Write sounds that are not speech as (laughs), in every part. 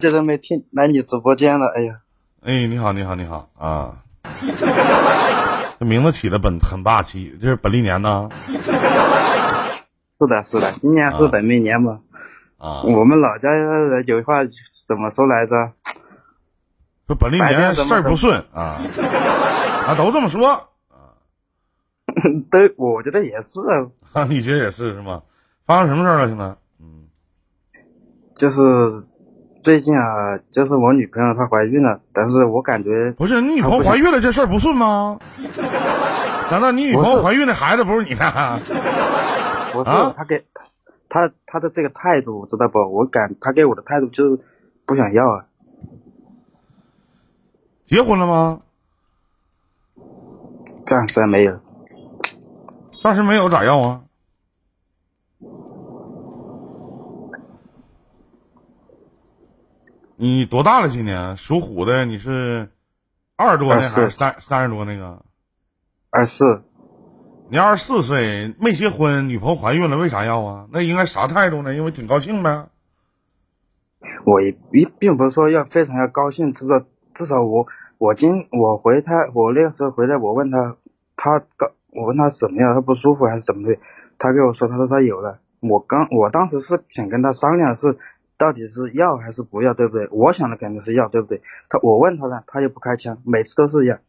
久都没听来你直播间了，哎呀，哎，你好，你好，你好啊！这名字起的本很霸气，这是本历年呢？是的，是的，今年是本命年嘛。啊，我们老家的有句话怎么说来着？说本历年事儿不顺啊，啊，都这么说。(laughs) 都，我觉得也是啊。你觉得也是是吗？发生什么事儿了？现在？嗯，就是最近啊，就是我女朋友她怀孕了，但是我感觉不是你女朋友怀孕了，这事儿不顺吗？难道你女朋友怀孕的孩子不是你的？不是，他给他他的这个态度知道不？我感她给我的态度就是不想要啊。结婚了吗？暂时还没有。暂时没有咋要啊？你多大了？今年属虎的，你是二十多那还是三三十多那个？二十四。你二十四岁没结婚，女朋友怀孕了，为啥要啊？那应该啥态度呢？因为挺高兴呗。我也并并不是说要非常要高兴，这个至少我我今我回他，我那个时候回来，我问他，他高，我问他怎么样，他不舒服还是怎么的？他跟我说，他说他有了。我刚我当时是想跟他商量是到底是要还是不要，对不对？我想的肯定是要，对不对？他我问他了，他又不开枪，每次都是一样。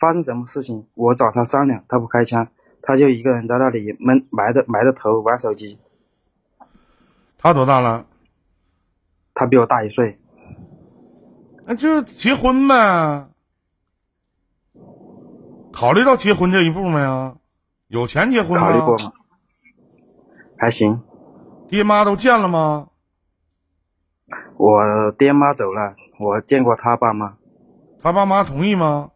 发生什么事情，我找他商量，他不开枪。他就一个人在那里闷埋着埋着头玩手机。他多大了？他比我大一岁。那就结婚呗。考虑到结婚这一步没有？有钱结婚吗？考虑过吗？还行。爹妈都见了吗？我爹妈走了，我见过他爸妈。他爸妈同意吗？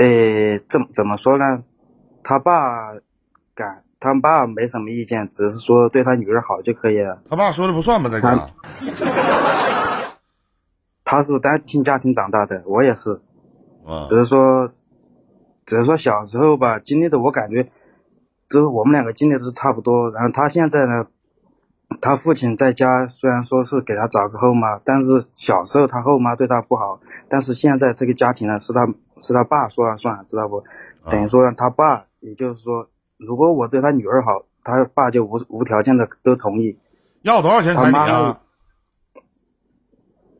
诶，怎怎么说呢？他爸敢，他爸没什么意见，只是说对他女儿好就可以了。他爸说的不算吧？在家。他是单亲家庭长大的，我也是。啊。只是说，只是说小时候吧，经历的我感觉，就是我们两个经历的是差不多。然后他现在呢？他父亲在家虽然说是给他找个后妈，但是小时候他后妈对他不好。但是现在这个家庭呢，是他是他爸说了算，知道不？等于说让他爸，也就是说，如果我对他女儿好，他爸就无无条件的都同意。要多少钱彩礼啊？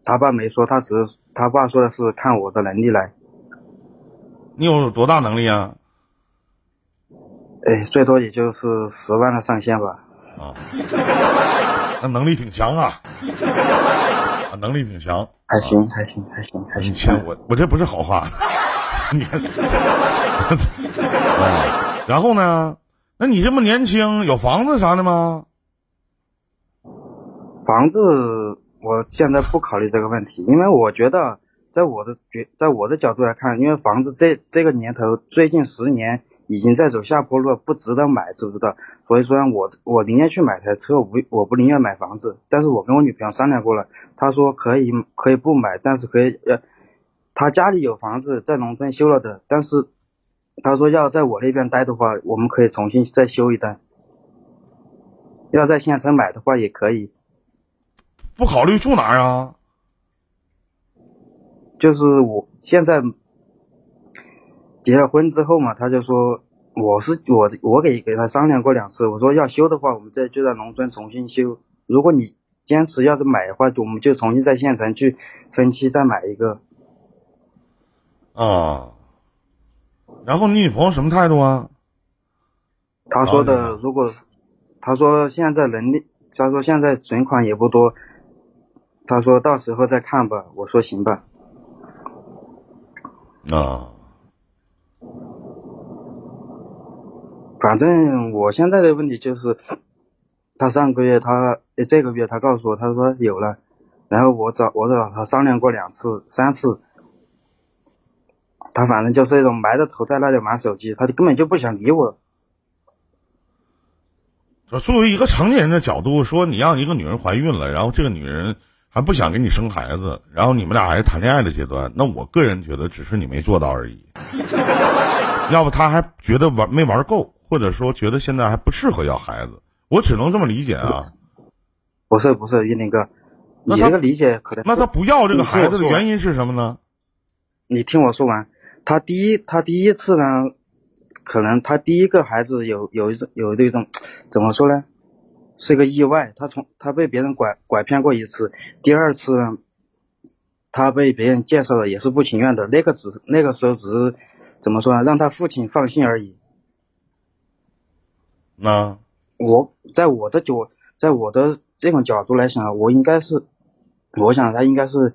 他爸没说，他只是他爸说的是看我的能力来。你有多大能力啊？哎，最多也就是十万的上限吧。啊，(laughs) 那能力挺强啊，啊，能力挺强，还行，还行，还行，还行。我我这不是好话，(laughs) 你看，然后呢？那你这么年轻，有房子啥的吗？房子，我现在不考虑这个问题，因为我觉得，在我的觉，在我的角度来看，因为房子这这个年头，最近十年。已经在走下坡路，不值得买，知不知道？所以说，我我宁愿去买台车，我我不宁愿买房子。但是我跟我女朋友商量过了，她说可以可以不买，但是可以呃，她家里有房子在农村修了的，但是她说要在我那边待的话，我们可以重新再修一单。要在县城买的话也可以。不考虑住哪儿啊？就是我现在。结了婚之后嘛，他就说我是我我给给他商量过两次，我说要修的话，我们再就在农村重新修。如果你坚持要是买的话，我们就重新在县城去分期再买一个。啊，然后你女朋友什么态度啊？他说的，如果他说现在能力，他说现在存款也不多，他说到时候再看吧。我说行吧。啊。反正我现在的问题就是，他上个月他这个月他告诉我，他说有了，然后我找我找他商量过两次三次，他反正就是那种埋着头在那里玩手机，他就根本就不想理我。作为一个成年人的角度说，你让一个女人怀孕了，然后这个女人还不想给你生孩子，然后你们俩还是谈恋爱的阶段，那我个人觉得只是你没做到而已。(laughs) 要不他还觉得玩没玩够。或者说觉得现在还不适合要孩子，我只能这么理解啊。不是不是，玉林哥，你这个理解可能那他不要这个孩子的原因是什么呢？你听我说完，他第一他第一次呢，可能他第一个孩子有有一种有这种怎么说呢，是个意外，他从他被别人拐拐骗过一次，第二次呢，他被别人介绍了也是不情愿的，那个只那个时候只是怎么说呢，让他父亲放心而已。那我在我的角，在我的这种角度来想，我应该是，我想他应该是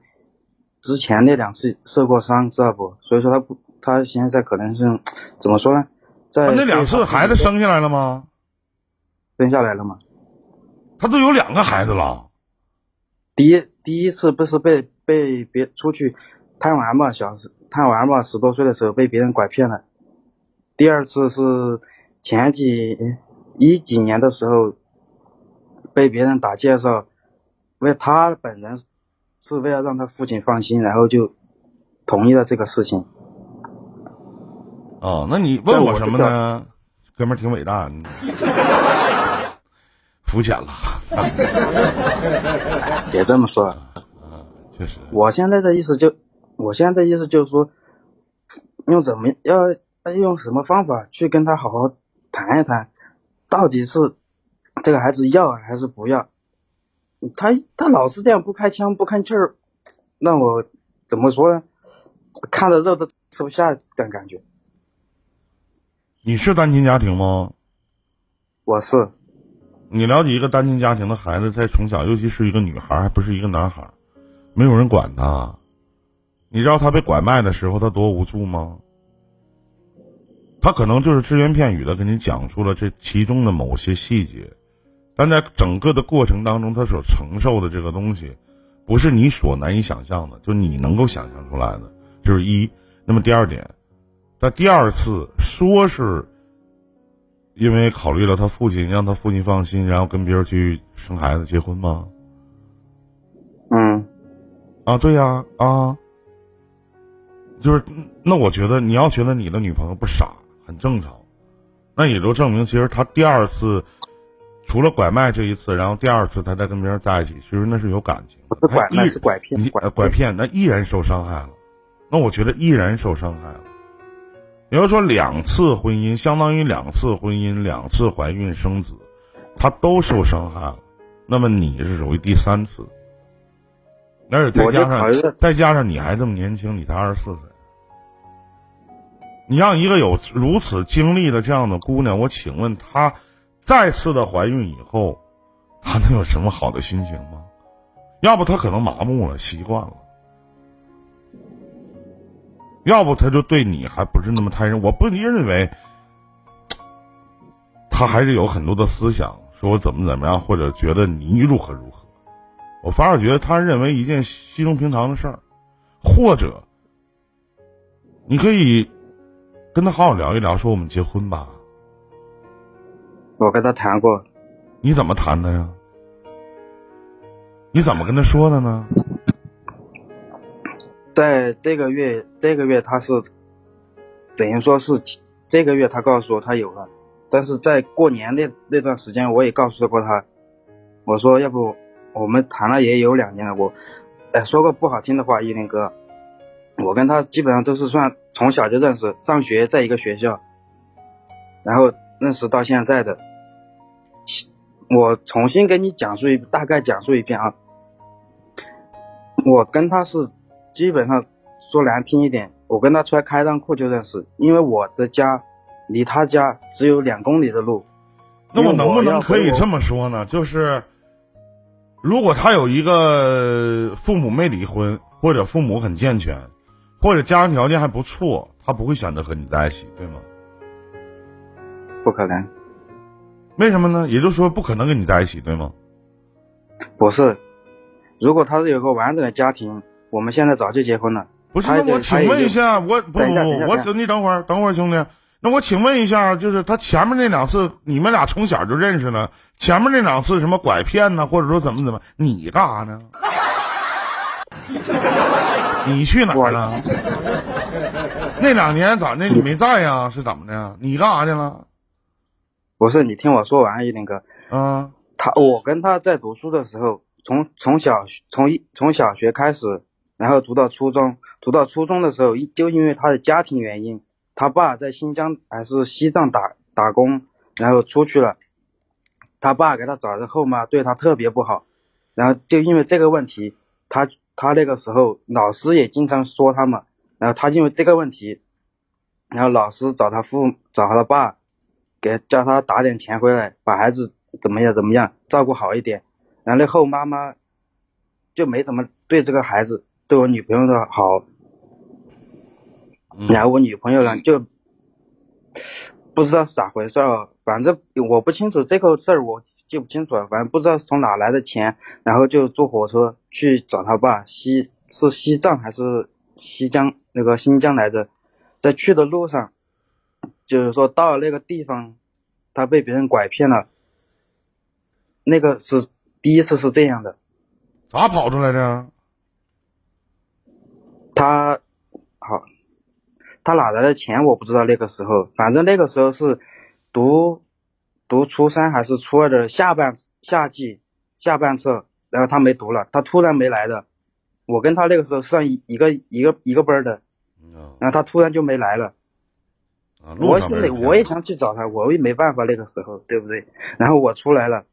之前那两次受过伤，知道不？所以说他不，他现在可能是怎么说呢？在那那两次孩子生下来了吗？生下来了吗？他都有两个孩子了。第一第一次不是被被别出去贪玩嘛，小时贪玩嘛，十多岁的时候被别人拐骗了。第二次是前几一几年的时候被别人打介绍，为他本人是为了让他父亲放心，然后就同意了这个事情。哦，那你问我什么呢？哥们儿挺伟大，你 (laughs) 肤浅了。(laughs) 别这么说，确实，我现在的意思就，我现在的意思就是说，用怎么要要用什么方法去跟他好好谈一谈，到底是这个孩子要还是不要？他他老是这样不开腔不吭气儿，让我怎么说呢？看着肉都吃不下的感觉。你是单亲家庭吗？我是，你了解一个单亲家庭的孩子，在从小，尤其是一个女孩，还不是一个男孩，没有人管他。你知道他被拐卖的时候，他多无助吗？他可能就是只言片语的跟你讲述了这其中的某些细节，但在整个的过程当中，他所承受的这个东西，不是你所难以想象的，就你能够想象出来的。就是一。那么第二点，在第二次说是。因为考虑了他父亲，让他父亲放心，然后跟别人去生孩子、结婚吗？嗯，啊，对呀，啊，就是那我觉得你要觉得你的女朋友不傻，很正常，那也就证明其实他第二次除了拐卖这一次，然后第二次他再跟别人在一起，其实那是有感情，不是拐卖是拐骗，你拐骗那依然受伤害了，那我觉得依然受伤害了。也就是说，两次婚姻相当于两次婚姻，两次怀孕生子，他都受伤害了。那么你是属于第三次，而且再加上再加上你还这么年轻，你才二十四岁。你让一个有如此经历的这样的姑娘，我请问她再次的怀孕以后，她能有什么好的心情吗？要不她可能麻木了，习惯了。要不他就对你还不是那么太认，我不认为他还是有很多的思想，说我怎么怎么样，或者觉得你如何如何。我反而觉得他认为一件稀松平常的事儿，或者你可以跟他好好聊一聊，说我们结婚吧。我跟他谈过，你怎么谈的呀？你怎么跟他说的呢？在这个月，这个月他是等于说是这个月他告诉我他有了，但是在过年那那段时间，我也告诉过他，我说要不我们谈了也有两年了，我哎说个不好听的话，依林哥，我跟他基本上都是算从小就认识，上学在一个学校，然后认识到现在的。我重新给你讲述一大概讲述一遍啊，我跟他是。基本上说难听一点，我跟他出来开裆裤就认识，因为我的家离他家只有两公里的路。那我能不能可以这么说呢？就是如果他有一个父母没离婚，或者父母很健全，或者家庭条件还不错，他不会选择和你在一起，对吗？不可能。为什么呢？也就是说，不可能跟你在一起，对吗？不是，如果他是有个完整的家庭。我们现在早就结婚了。不是，那我请问一下，我不不不，我等你等会儿，等会儿，兄弟，那我请问一下，就是他前面那两次，你们俩从小就认识了，前面那两次什么拐骗呢，或者说怎么怎么，你干啥呢？(laughs) 你去哪儿了？(laughs) 那两年咋的？你没在呀？是怎么的？你干啥去了？不是，你听我说完，一林哥。嗯。他，我跟他在读书的时候。从从小从一从小学开始，然后读到初中，读到初中的时候，一就因为他的家庭原因，他爸在新疆还是西藏打打工，然后出去了，他爸给他找的后妈对他特别不好，然后就因为这个问题，他他那个时候老师也经常说他嘛，然后他因为这个问题，然后老师找他父找他爸，给叫他打点钱回来，把孩子怎么样怎么样照顾好一点。然后那后妈妈就没怎么对这个孩子，对我女朋友的好。然后我女朋友呢，就不知道是咋回事儿，反正我不清楚这个事儿，我记不清楚了。反正不知道是从哪来的钱，然后就坐火车去找他爸，西是西藏还是西江那个新疆来着？在去的路上，就是说到了那个地方，他被别人拐骗了。那个是。第一次是这样的，咋跑出来的？他好，他哪来的钱我不知道。那个时候，反正那个时候是读读初三还是初二的下半夏季下半册，然后他没读了，他突然没来的。我跟他那个时候上一一个一个一个班的，然后他突然就没来了。我心里我也想去找他，我也没办法那个时候，对不对？然后我出来了。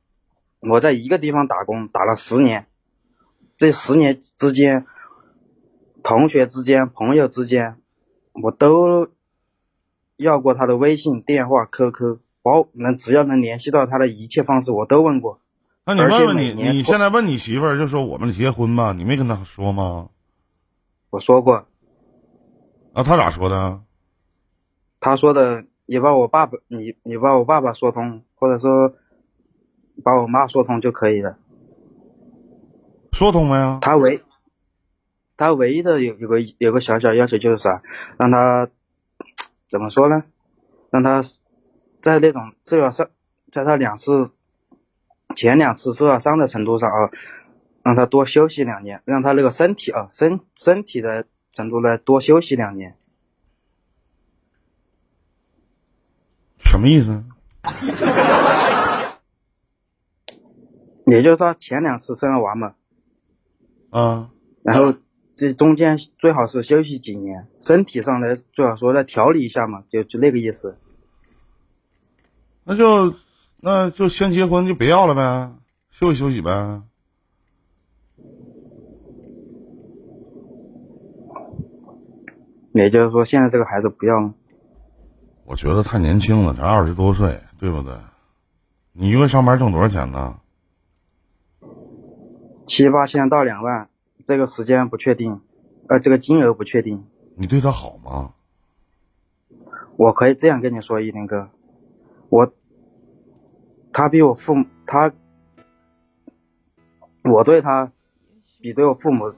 我在一个地方打工，打了十年，这十年之间，同学之间、朋友之间，我都要过他的微信、电话、QQ，包能只要能联系到他的一切方式，我都问过。那你问问你，你现在问你媳妇儿，就说我们结婚吧，你没跟他说吗？我说过。那他咋说的？他说的，你把我爸爸，你你把我爸爸说通，或者说。把我妈说通就可以了，说通没有？他唯他唯一的有有个有个小小要求就是啥，让他怎么说呢？让他在那种受了伤，在他两次前两次受了伤的程度上啊，让他多休息两年，让他那个身体啊身身体的程度呢多休息两年。什么意思？也就是说，前两次生了娃嘛，啊，然后这中间最好是休息几年，身体上来最好说再调理一下嘛，就就那个意思。那就那就先结婚就别要了呗，休息休息呗。也就是说，现在这个孩子不要。我觉得太年轻了，才二十多岁，对不对？你一个月上班挣多少钱呢？七八千到两万，这个时间不确定，呃，这个金额不确定。你对他好吗？我可以这样跟你说，一林哥，我，他比我父母，他，我对他比对我父母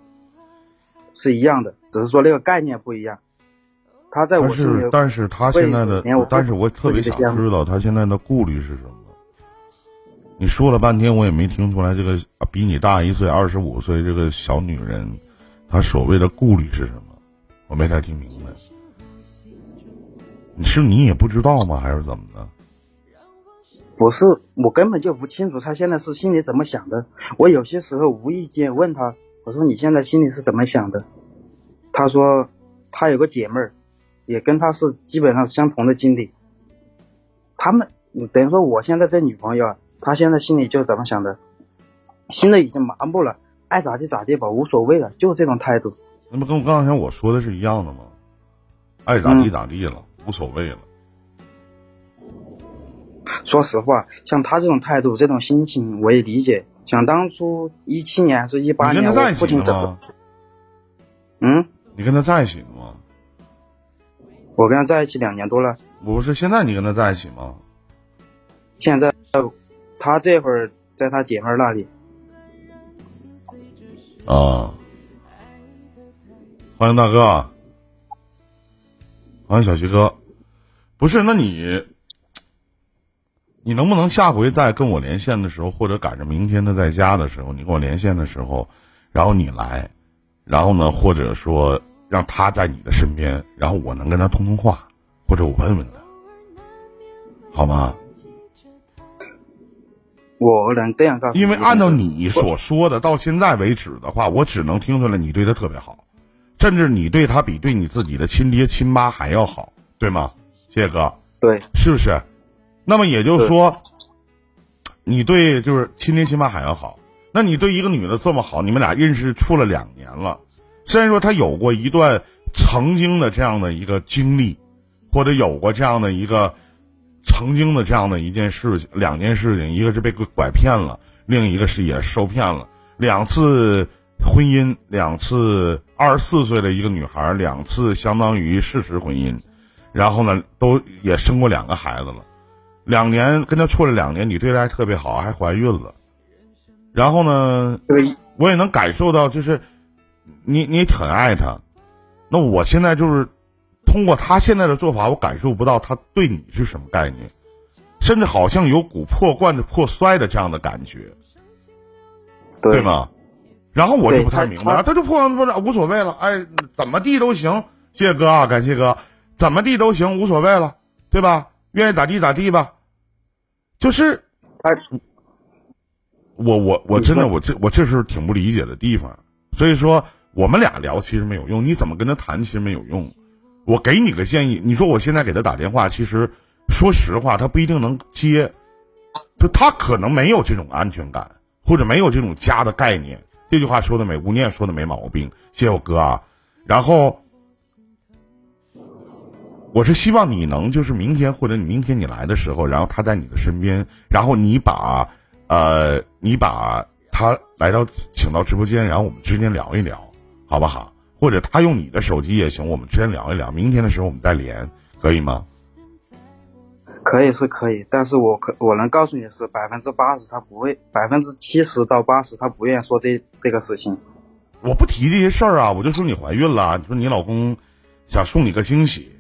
是一样的，只是说那个概念不一样。他在我心里，但是他现在的，但是我特别想知道他现在的顾虑是什么。你说了半天，我也没听出来这个比你大一岁、二十五岁这个小女人，她所谓的顾虑是什么？我没太听明白。你是你也不知道吗？还是怎么的？不是，我根本就不清楚她现在是心里怎么想的。我有些时候无意间问她，我说你现在心里是怎么想的？她说她有个姐妹儿，也跟她是基本上相同的经历。他们等于说我现在这女朋友啊。他现在心里就怎么想的，心里已经麻木了，爱咋地咋地吧，无所谓了，就这种态度。那不跟我刚才我说的是一样的吗？爱咋地咋地了，无所谓了。说实话，像他这种态度、这种心情，我也理解。想当初一七年还是一八年，我父亲怎么？嗯？你跟他在一起了吗？我跟他在一起两年多了。不是，现在你跟他在一起吗？现在。他这会儿在他姐妹那里。啊！欢迎大哥，欢迎小徐哥。不是，那你，你能不能下回再跟我连线的时候，或者赶着明天他在家的时候，你跟我连线的时候，然后你来，然后呢，或者说让他在你的身边，然后我能跟他通通话，或者我问问他，好吗？我能这样告诉你，因为按照你所说的，到现在为止的话，我只能听出来你对他特别好，甚至你对他比对你自己的亲爹亲妈还要好，对吗？谢谢哥，对，是不是？那么也就是说，你对就是亲爹亲妈还要好，那你对一个女的这么好，你们俩认识处了两年了，虽然说她有过一段曾经的这样的一个经历，或者有过这样的一个。曾经的这样的一件事情，两件事情，一个是被拐骗了，另一个是也受骗了。两次婚姻，两次二十四岁的一个女孩，两次相当于事实婚姻，然后呢，都也生过两个孩子了。两年跟他处了两年，你对她还特别好，还怀孕了。然后呢，我也能感受到，就是你你很爱她。那我现在就是。通过他现在的做法，我感受不到他对你是什么概念，甚至好像有股破罐子破摔的这样的感觉，对。吗？然后我就不太明白，他就破罐子破摔无所谓了，哎，怎么地都行，谢谢哥啊，感谢哥，怎么地都行，无所谓了，对吧？愿意咋地咋地吧，就是，哎，我我我真的我这我这是挺不理解的地方，所以说我们俩聊其实没有用，你怎么跟他谈其实没有用。我给你个建议，你说我现在给他打电话，其实说实话，他不一定能接，就他可能没有这种安全感，或者没有这种家的概念。这句话说的没，吴念说的没毛病，谢谢我哥啊。然后，我是希望你能就是明天或者你明天你来的时候，然后他在你的身边，然后你把呃你把他来到请到直播间，然后我们之间聊一聊，好不好？或者他用你的手机也行，我们先聊一聊。明天的时候我们再连，可以吗？可以是可以，但是我可我能告诉你是百分之八十他不会，百分之七十到八十他不愿意说这这个事情。我不提这些事儿啊，我就说你怀孕了，你说你老公想送你个惊喜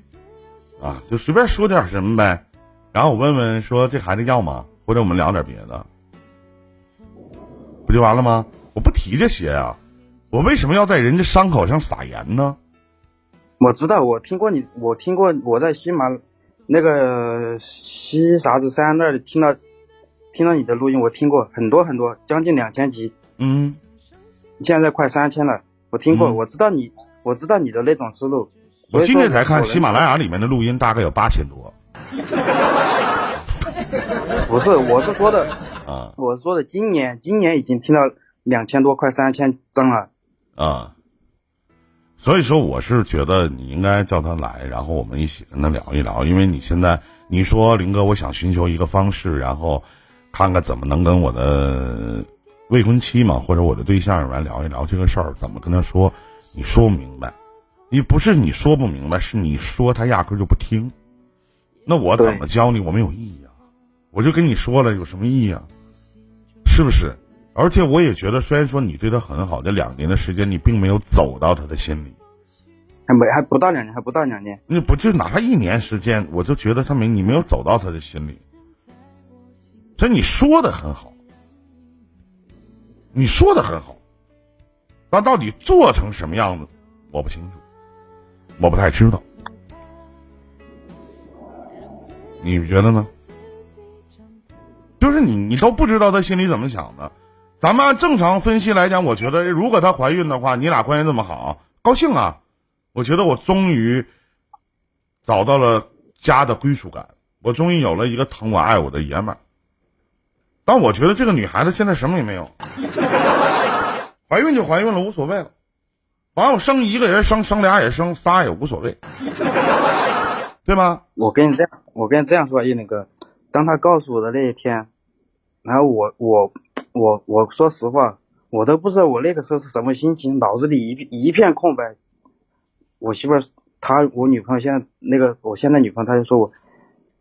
啊，就随便说点什么呗。然后我问问说这孩子要吗？或者我们聊点别的，不就完了吗？我不提这些啊。我为什么要在人家伤口上撒盐呢？我知道，我听过你，我听过我在喜马那个西啥子山那里听到听到你的录音，我听过很多很多，将近两千集。嗯，现在快三千了，我听过，我知道你，我知道你的那种思路。我今天才看喜马拉雅里面的录音，大概有八千多。(laughs) 不是，我是说的啊，我说的今年，今年已经听到两千多，快三千张了。啊，所以说我是觉得你应该叫他来，然后我们一起跟他聊一聊。因为你现在你说林哥，我想寻求一个方式，然后看看怎么能跟我的未婚妻嘛，或者我的对象来聊一聊这个事儿，怎么跟他说？你说不明白，你不是你说不明白，是你说他压根就不听。那我怎么教你？我没有意义啊！我就跟你说了，有什么意义啊？是不是？而且我也觉得，虽然说你对他很好，这两年的时间你并没有走到他的心里，还没还不到两年，还不到两年，那不就哪怕一年时间，我就觉得他没你没有走到他的心里。这你说的很好，你说的很好，但到底做成什么样子，我不清楚，我不太知道，你觉得呢？就是你，你都不知道他心里怎么想的。咱们按正常分析来讲，我觉得如果她怀孕的话，你俩关系这么好，高兴啊！我觉得我终于找到了家的归属感，我终于有了一个疼我爱我的爷们儿。但我觉得这个女孩子现在什么也没有，怀孕就怀孕了，无所谓了。完了，我生一个人，生生俩也生，仨也无所谓，对吗？我跟你这样，我跟你这样说，一林哥，当他告诉我的那一天，然后我我。我我说实话，我都不知道我那个时候是什么心情，脑子里一一片空白。我媳妇儿，她我女朋友现在那个，我现在女朋友，她就说我，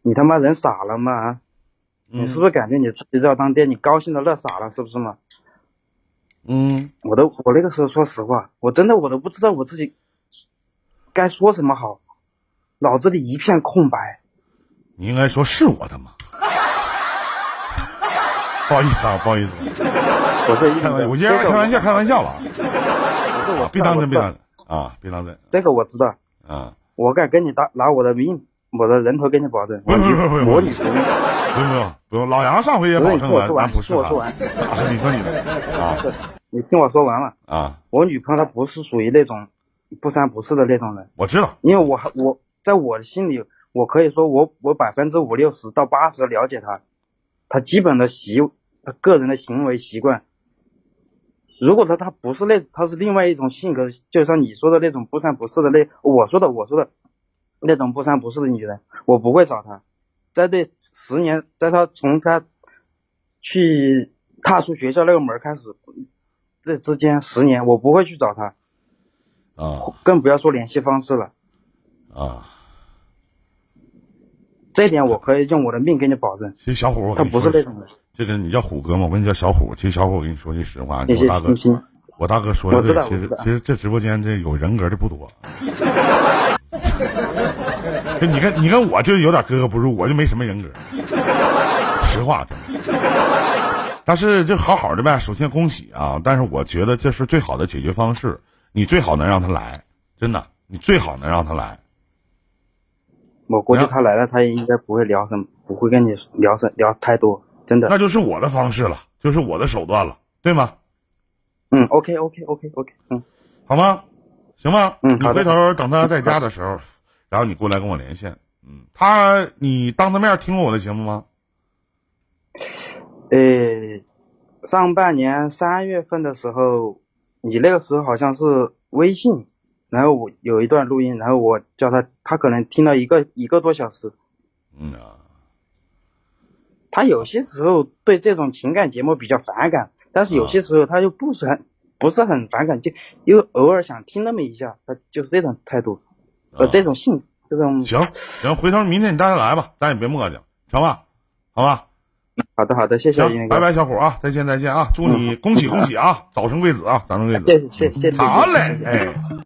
你他妈人傻了吗？啊，你是不是感觉你自己要当爹，你高兴的乐傻了，是不是嘛？嗯，我都我那个时候说实话，我真的我都不知道我自己该说什么好，脑子里一片空白。你应该说是我的吗？不好意思啊，不好意思，我是开玩笑，我今天开玩笑，开玩笑了，别当真，别当真。啊，别当真。这个我知道，啊，我敢跟你打拿我的命，我的人头给你保证，不我女不不不不我女朋友，不用不用不用，老杨上回也不是保证了，你听我说完咱不是听我说完啊，你说你的啊你听我说完了。啊，我女朋友她不是属于那种不三不四的那种人，我知道，因为我我在我的心里，我可以说我我百分之五六十到八十了解她，她基本的习她个人的行为习惯。如果他他不是那他是另外一种性格，就像你说的那种不三不四的那我说的我说的那种不三不四的女人，我不会找她。在这十年，在她从她去踏出学校那个门开始，这之间十年，我不会去找她。啊更不要说联系方式了。啊，这点我可以用我的命给你保证，其实小虎，我他不是那种人。这个你叫虎哥吗？我跟你叫小虎。其实小虎，我跟你说句实话，我大哥我大哥说的其实其实这直播间这有人格的不多。就你跟你跟我就有点格格不入，我就没什么人格。实话，但是就好好的呗。首先恭喜啊！但是我觉得这是最好的解决方式，你最好能让他来，真的，你最好能让他来。我估计他来了，他也应该不会聊什么，不会跟你聊什聊太多，真的。那就是我的方式了，就是我的手段了，对吗？嗯，OK OK OK OK，嗯，好吗？行吗？嗯好的回头等他在家的时候，然后你过来跟我连线。嗯，他你当着面听过我的节目吗？呃，上半年三月份的时候，你那个时候好像是微信，然后我有一段录音，然后我叫他，他可能听了一个一个多小时。嗯啊，他有些时候对这种情感节目比较反感，但是有些时候他又不是很不是很反感，就又偶尔想听那么一下，他就是这种态度，呃，啊这种性，这种。行行，回头明天你带他来吧，咱也别磨叽，成吧？好吧，好的好的，谢谢拜拜，小伙啊，再见再见啊！祝你恭喜恭喜啊，早生贵子啊，早生贵子。谢谢谢谢好嘞哎。